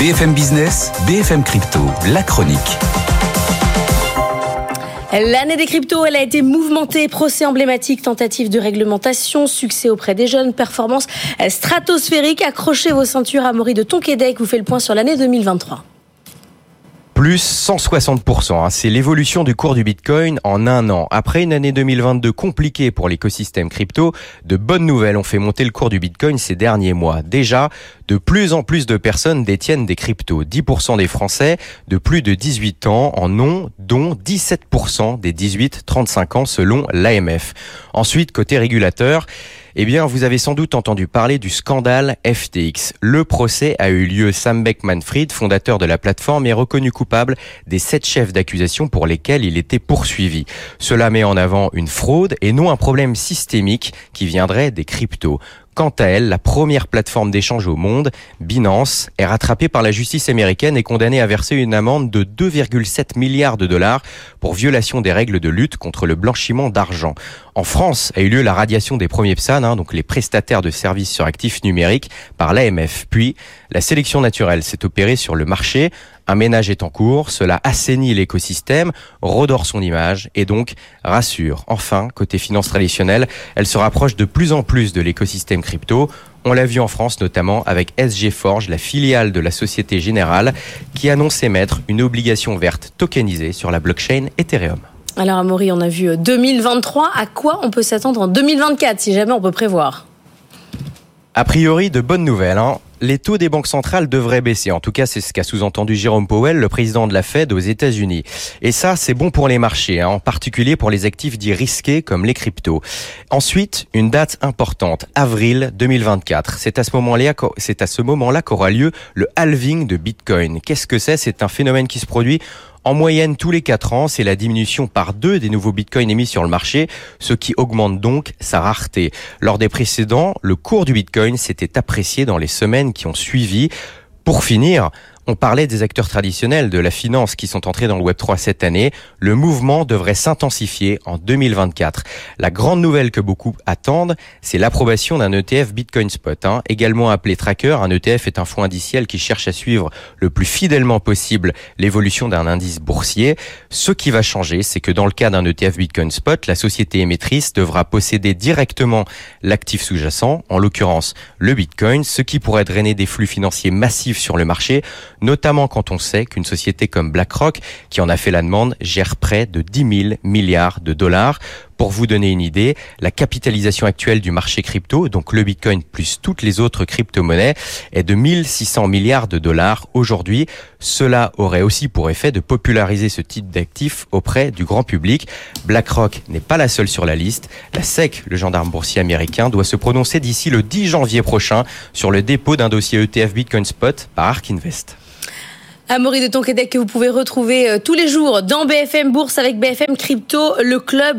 BFM Business, BFM Crypto, la chronique. L'année des cryptos, elle a été mouvementée, procès emblématique, tentative de réglementation, succès auprès des jeunes, performance stratosphérique. Accrochez vos ceintures, Amaury de Tonquédec vous fait le point sur l'année 2023 plus 160%. Hein. C'est l'évolution du cours du Bitcoin en un an. Après une année 2022 compliquée pour l'écosystème crypto, de bonnes nouvelles ont fait monter le cours du Bitcoin ces derniers mois. Déjà, de plus en plus de personnes détiennent des cryptos. 10% des Français de plus de 18 ans en ont, dont 17% des 18-35 ans selon l'AMF. Ensuite, côté régulateur, eh bien, vous avez sans doute entendu parler du scandale FTX. Le procès a eu lieu. Sam Beckman-Fried, fondateur de la plateforme, est reconnu coupable des sept chefs d'accusation pour lesquels il était poursuivi. Cela met en avant une fraude et non un problème systémique qui viendrait des cryptos. Quant à elle, la première plateforme d'échange au monde, Binance, est rattrapée par la justice américaine et condamnée à verser une amende de 2,7 milliards de dollars pour violation des règles de lutte contre le blanchiment d'argent. En France a eu lieu la radiation des premiers PSAN, hein, donc les prestataires de services sur actifs numériques, par l'AMF. Puis, la sélection naturelle s'est opérée sur le marché. Un ménage est en cours, cela assainit l'écosystème, redore son image et donc rassure. Enfin, côté finance traditionnelle, elle se rapproche de plus en plus de l'écosystème crypto. On l'a vu en France notamment avec SG Forge, la filiale de la Société Générale, qui annonce émettre une obligation verte tokenisée sur la blockchain Ethereum. Alors Amaury, on a vu 2023. Euh, à quoi on peut s'attendre en 2024 si jamais on peut prévoir? A priori, de bonnes nouvelles. Hein les taux des banques centrales devraient baisser. En tout cas, c'est ce qu'a sous-entendu Jérôme Powell, le président de la Fed aux États-Unis. Et ça, c'est bon pour les marchés, hein, en particulier pour les actifs dits risqués comme les cryptos. Ensuite, une date importante, avril 2024. C'est à ce c'est à ce moment-là qu'aura lieu le halving de Bitcoin. Qu'est-ce que c'est? C'est un phénomène qui se produit en moyenne, tous les 4 ans, c'est la diminution par deux des nouveaux bitcoins émis sur le marché, ce qui augmente donc sa rareté. Lors des précédents, le cours du bitcoin s'était apprécié dans les semaines qui ont suivi. Pour finir, on parlait des acteurs traditionnels de la finance qui sont entrés dans le Web3 cette année. Le mouvement devrait s'intensifier en 2024. La grande nouvelle que beaucoup attendent, c'est l'approbation d'un ETF Bitcoin Spot. Hein. Également appelé Tracker, un ETF est un fonds indiciel qui cherche à suivre le plus fidèlement possible l'évolution d'un indice boursier. Ce qui va changer, c'est que dans le cas d'un ETF Bitcoin Spot, la société émettrice devra posséder directement l'actif sous-jacent, en l'occurrence le Bitcoin, ce qui pourrait drainer des flux financiers massifs sur le marché notamment quand on sait qu'une société comme BlackRock, qui en a fait la demande, gère près de 10 000 milliards de dollars. Pour vous donner une idée, la capitalisation actuelle du marché crypto, donc le Bitcoin plus toutes les autres crypto-monnaies, est de 1600 milliards de dollars aujourd'hui. Cela aurait aussi pour effet de populariser ce type d'actifs auprès du grand public. BlackRock n'est pas la seule sur la liste. La SEC, le gendarme boursier américain, doit se prononcer d'ici le 10 janvier prochain sur le dépôt d'un dossier ETF Bitcoin Spot par ARK Invest. Amaury de Tonquédec que vous pouvez retrouver euh, tous les jours dans BFM Bourse avec BFM Crypto, le club